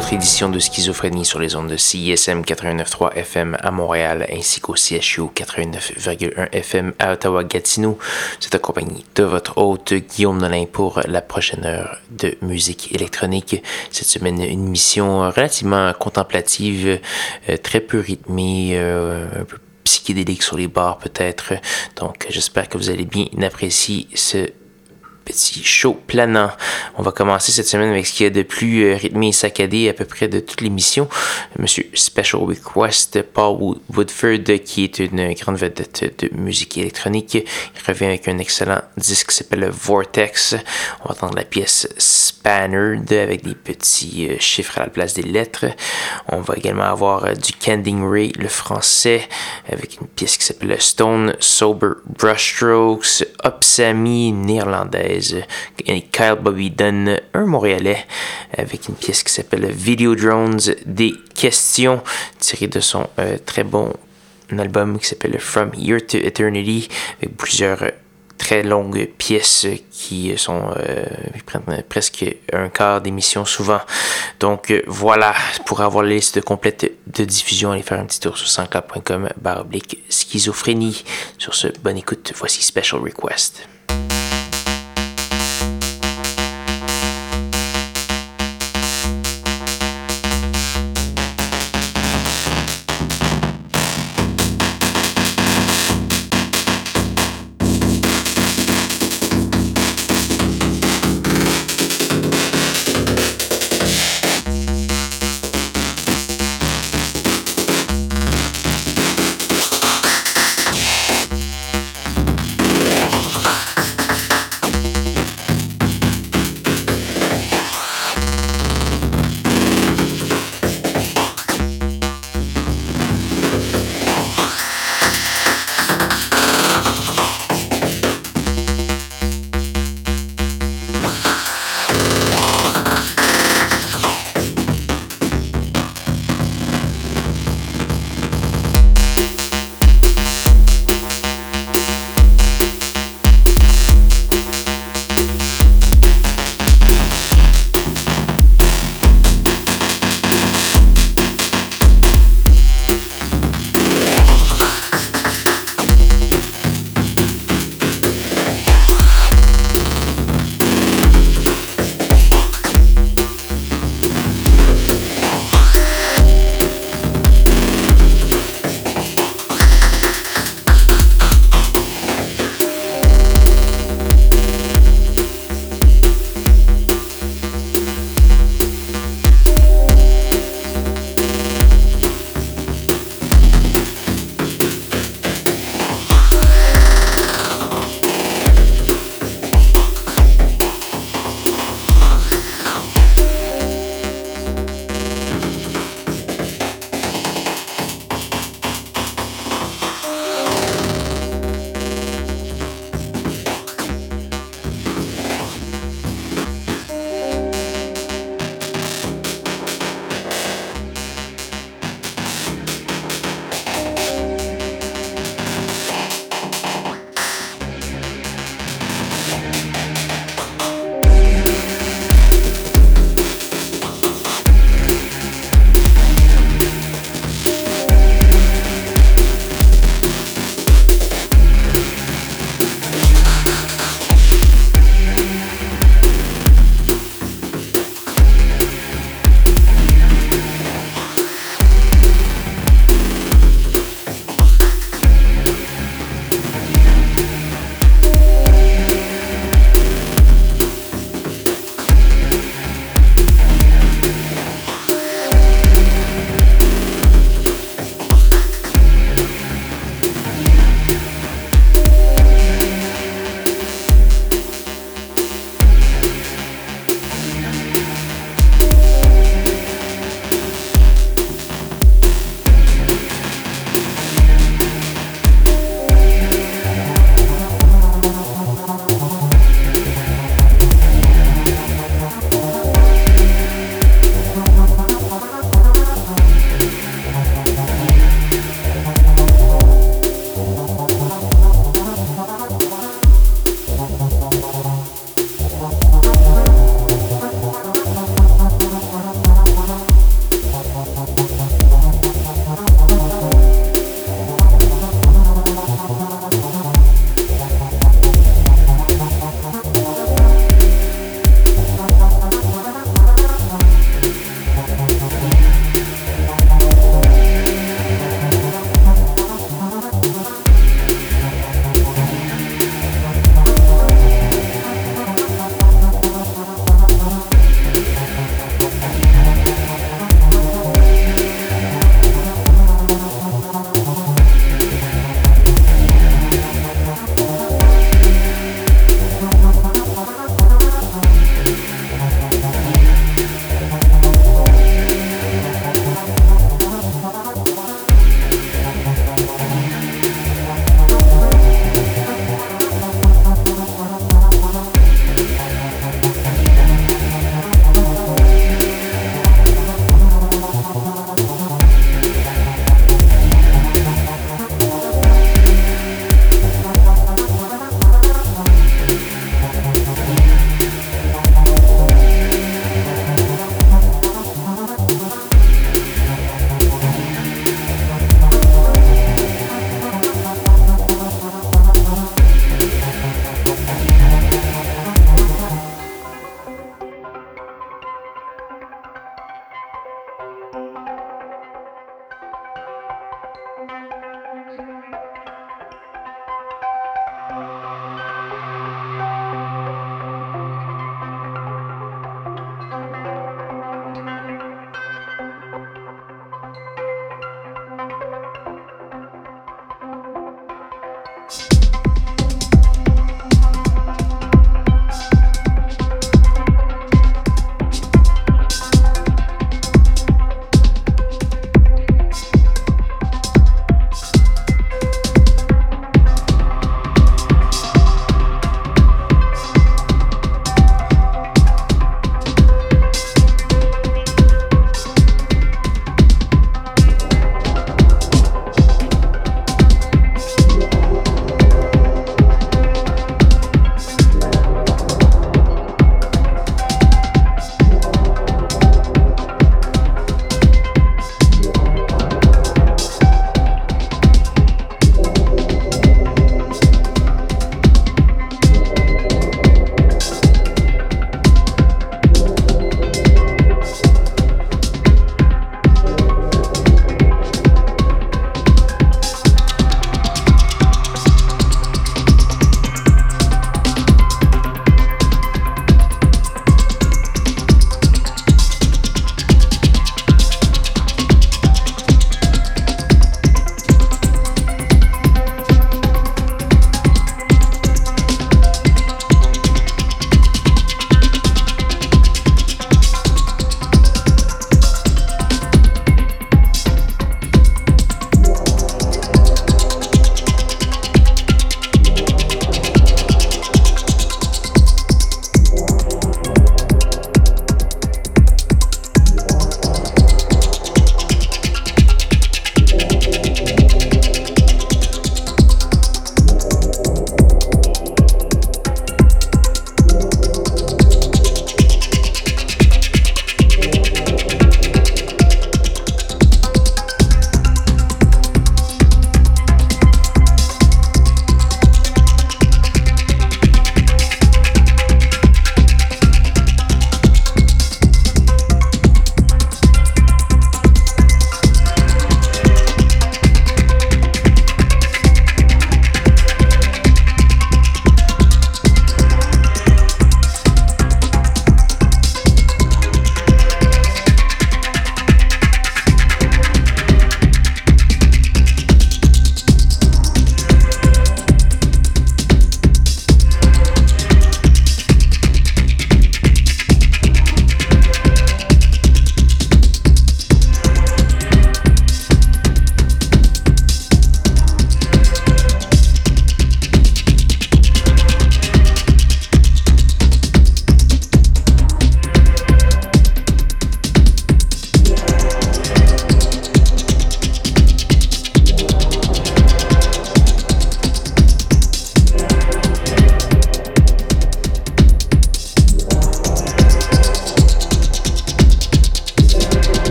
Autre édition de Schizophrénie sur les ondes de CISM 89.3 FM à Montréal ainsi qu'au CHU 89.1 FM à Ottawa-Gatineau. C'est accompagné de votre hôte Guillaume Nolin pour la prochaine heure de musique électronique. Cette semaine, une mission relativement contemplative, euh, très peu rythmée, euh, un peu psychédélique sur les bars peut-être. Donc j'espère que vous allez bien apprécier ce petit show planant. On va commencer cette semaine avec ce qu'il y a de plus euh, rythmé et saccadé à peu près de toute l'émission. Monsieur Special Request, Paul Woodford, qui est une grande vedette de musique électronique. Il revient avec un excellent disque qui s'appelle Vortex. On va entendre la pièce Spannerd avec des petits euh, chiffres à la place des lettres. On va également avoir euh, du Canding Ray, le français, avec une pièce qui s'appelle Stone Sober Brushstrokes, Opsami néerlandaise Kyle Bobby Dunn, un Montréalais, avec une pièce qui s'appelle Video Drones, des questions tirées de son euh, très bon album qui s'appelle From Here to Eternity, avec plusieurs euh, très longues pièces qui sont euh, prennent presque un quart d'émission souvent. Donc voilà, pour avoir la liste complète de diffusion, allez faire un petit tour sur sansclub.com baroblique schizophrénie. Sur ce, bonne écoute, voici Special Request.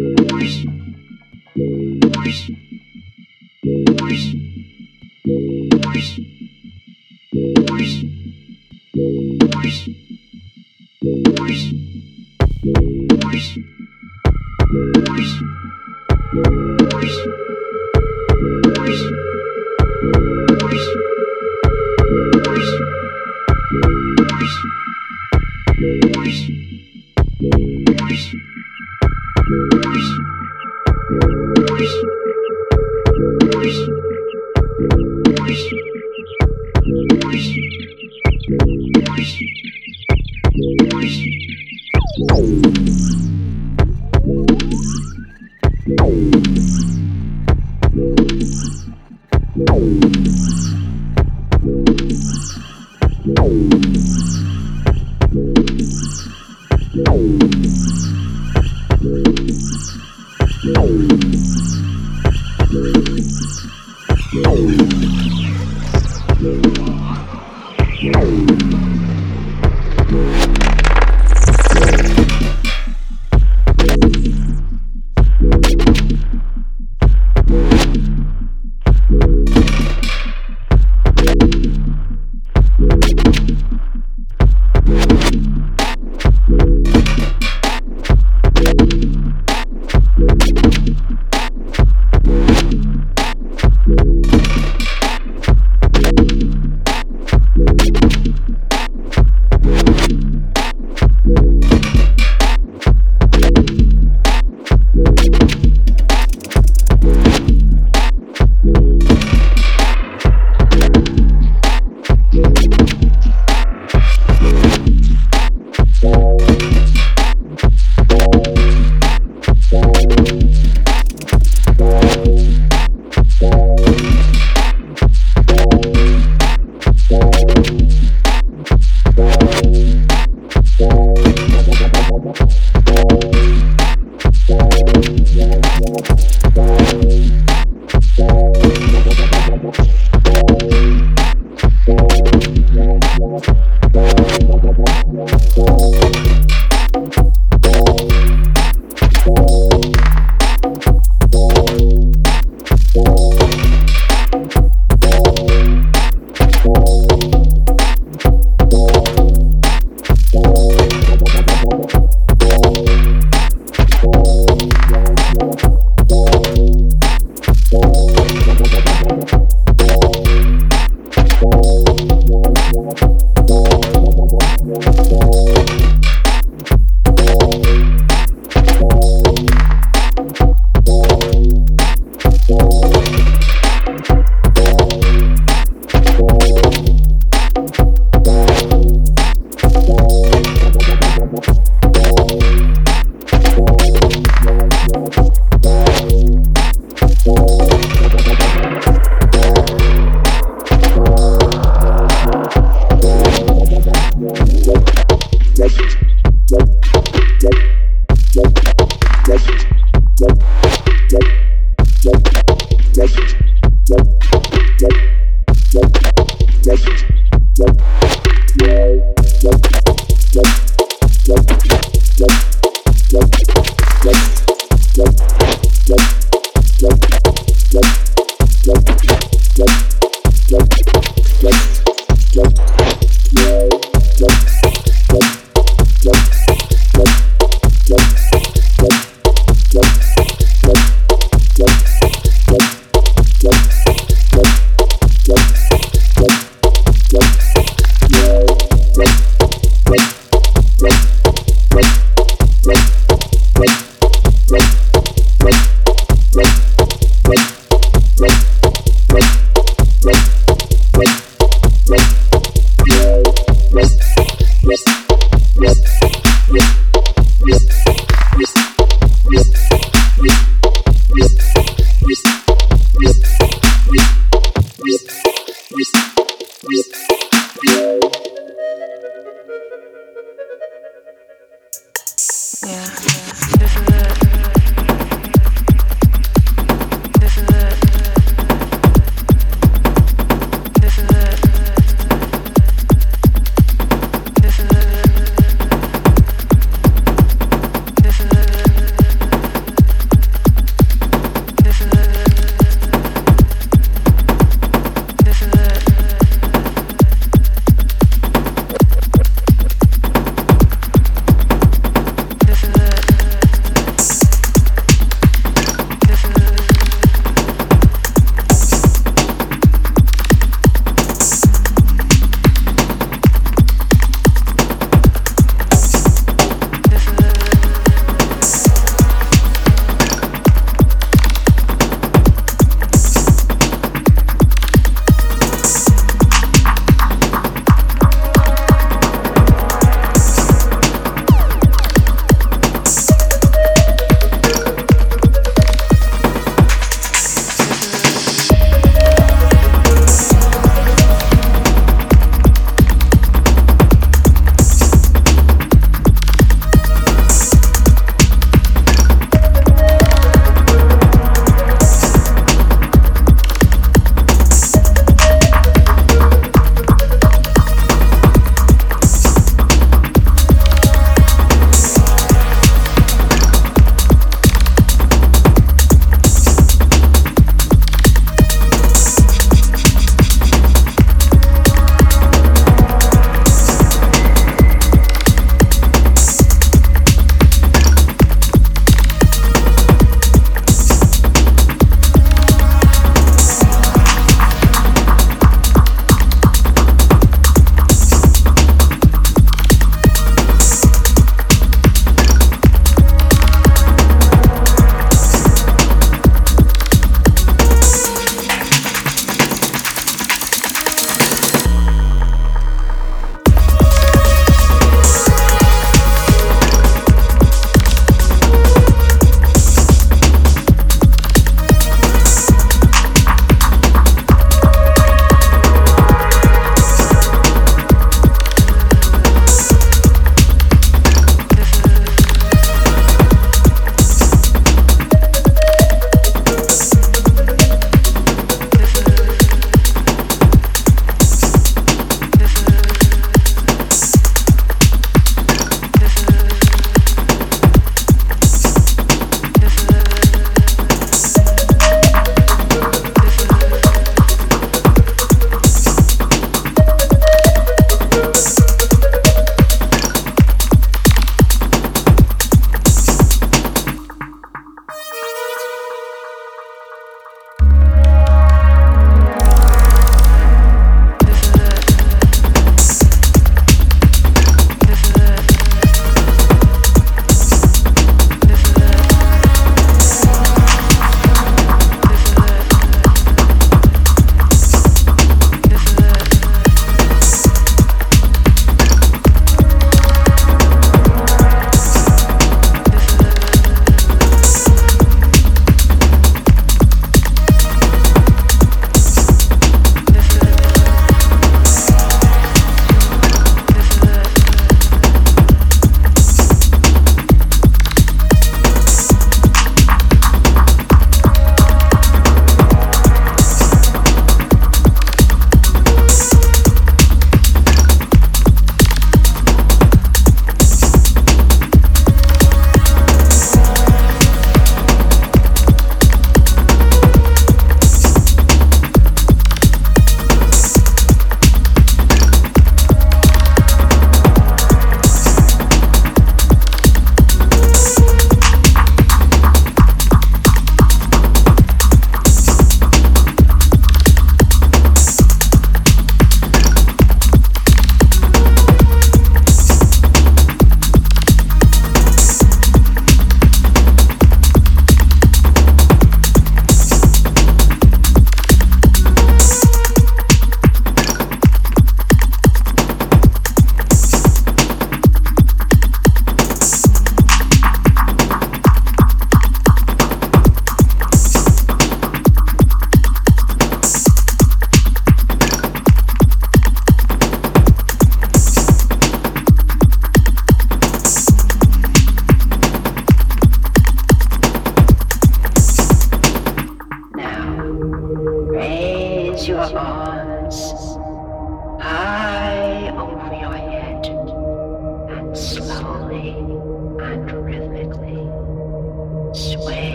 Thank you.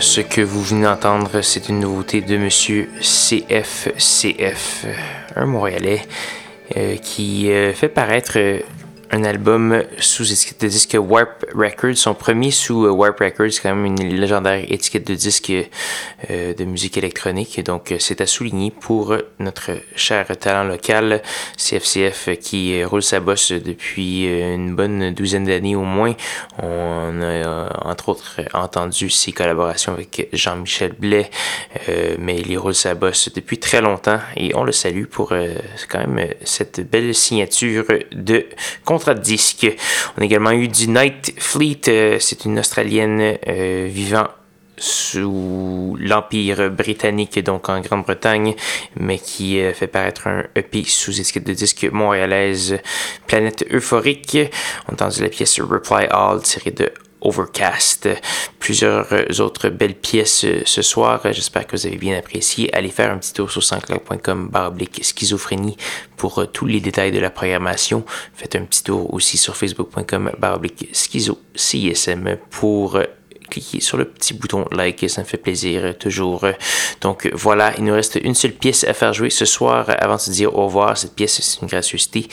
Ce que vous venez d'entendre, c'est une nouveauté de Monsieur CFCF, un Montréalais, euh, qui euh, fait paraître un album sous étiquette de disque Warp Records. Son premier sous euh, Warp Records, quand même une légendaire étiquette de disque euh, de musique électronique. Donc, euh, c'est à souligner pour notre cher talent local, CFCF, qui roule sa bosse depuis une bonne douzaine d'années au moins. On a entre autres entendu ses collaborations avec Jean-Michel Blais, mais il roule sa bosse depuis très longtemps et on le salue pour quand même cette belle signature de contrat de disque. On a également eu du Night Fleet, euh, c'est une Australienne euh, vivant sous l'Empire britannique, donc en Grande-Bretagne, mais qui euh, fait paraître un EP sous étiquette de disque montréalaise Planète Euphorique. On a entendu la pièce Reply All tirée de Overcast. Plusieurs autres belles pièces euh, ce soir. J'espère que vous avez bien apprécié. Allez faire un petit tour sur sanscloud.com baroblique schizophrénie pour euh, tous les détails de la programmation. Faites un petit tour aussi sur facebook.com baroblique schizo CSM pour euh, cliquez sur le petit bouton like, ça me fait plaisir toujours. Donc voilà, il nous reste une seule pièce à faire jouer ce soir avant de se dire au revoir. Cette pièce, c'est une gracieuseté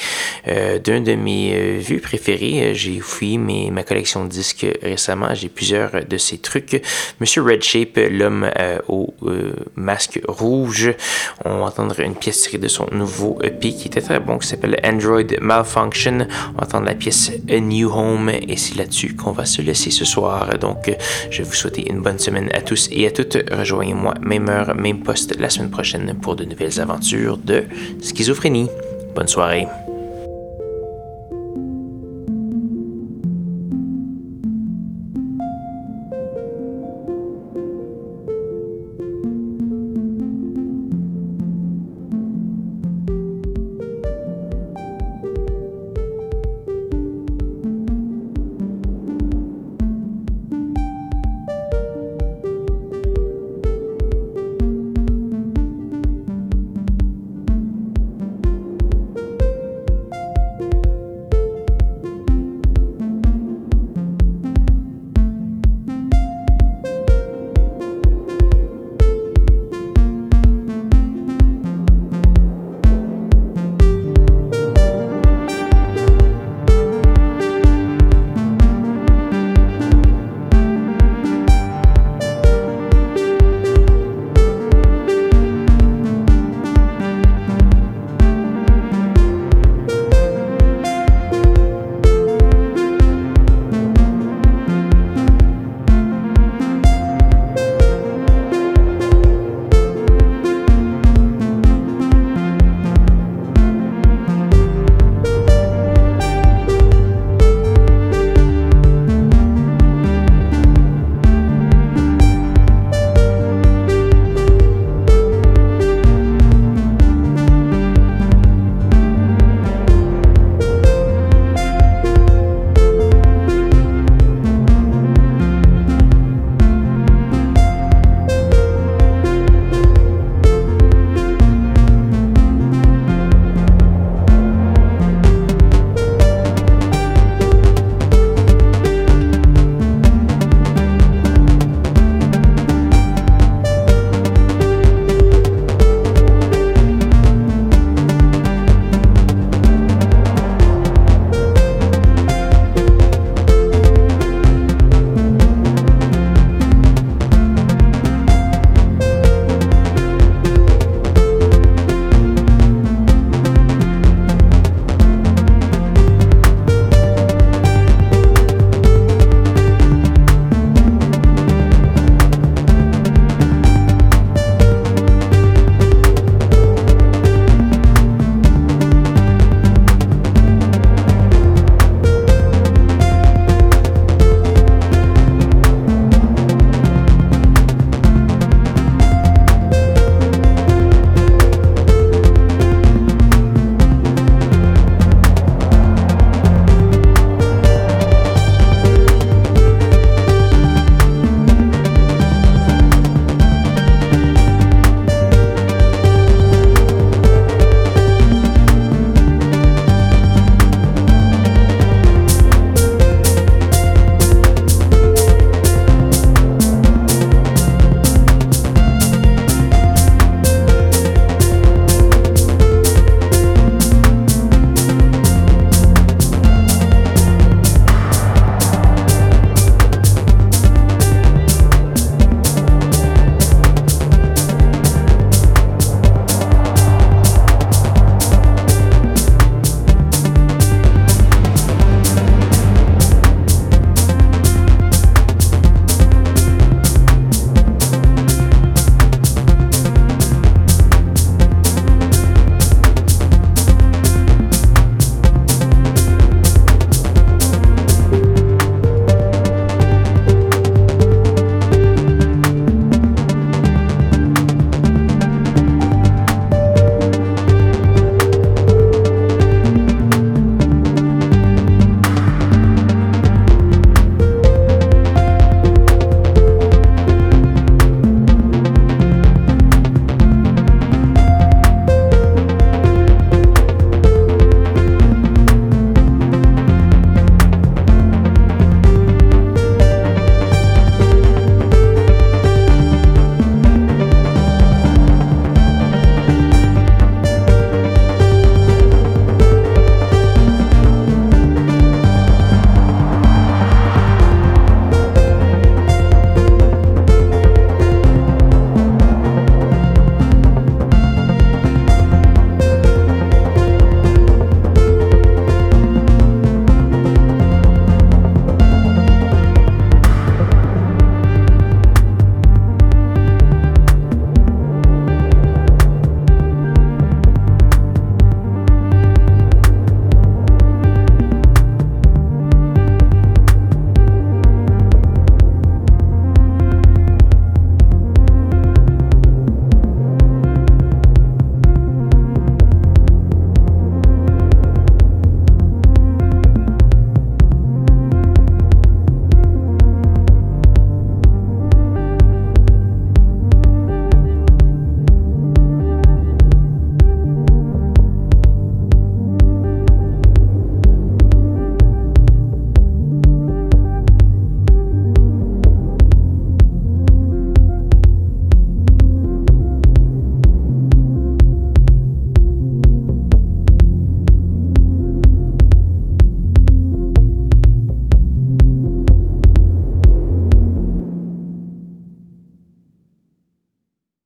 euh, d'un de mes euh, vues préférés. J'ai fouillé ma collection de disques récemment. J'ai plusieurs de ces trucs. Monsieur Red Shape, l'homme euh, au masque rouge. On va entendre une pièce tirée de son nouveau EP qui était très bon, qui s'appelle Android Malfunction. On va entendre la pièce A New Home et c'est là-dessus qu'on va se laisser ce soir. Donc je vous souhaiter une bonne semaine à tous et à toutes. Rejoignez-moi même heure, même poste la semaine prochaine pour de nouvelles aventures de schizophrénie. Bonne soirée.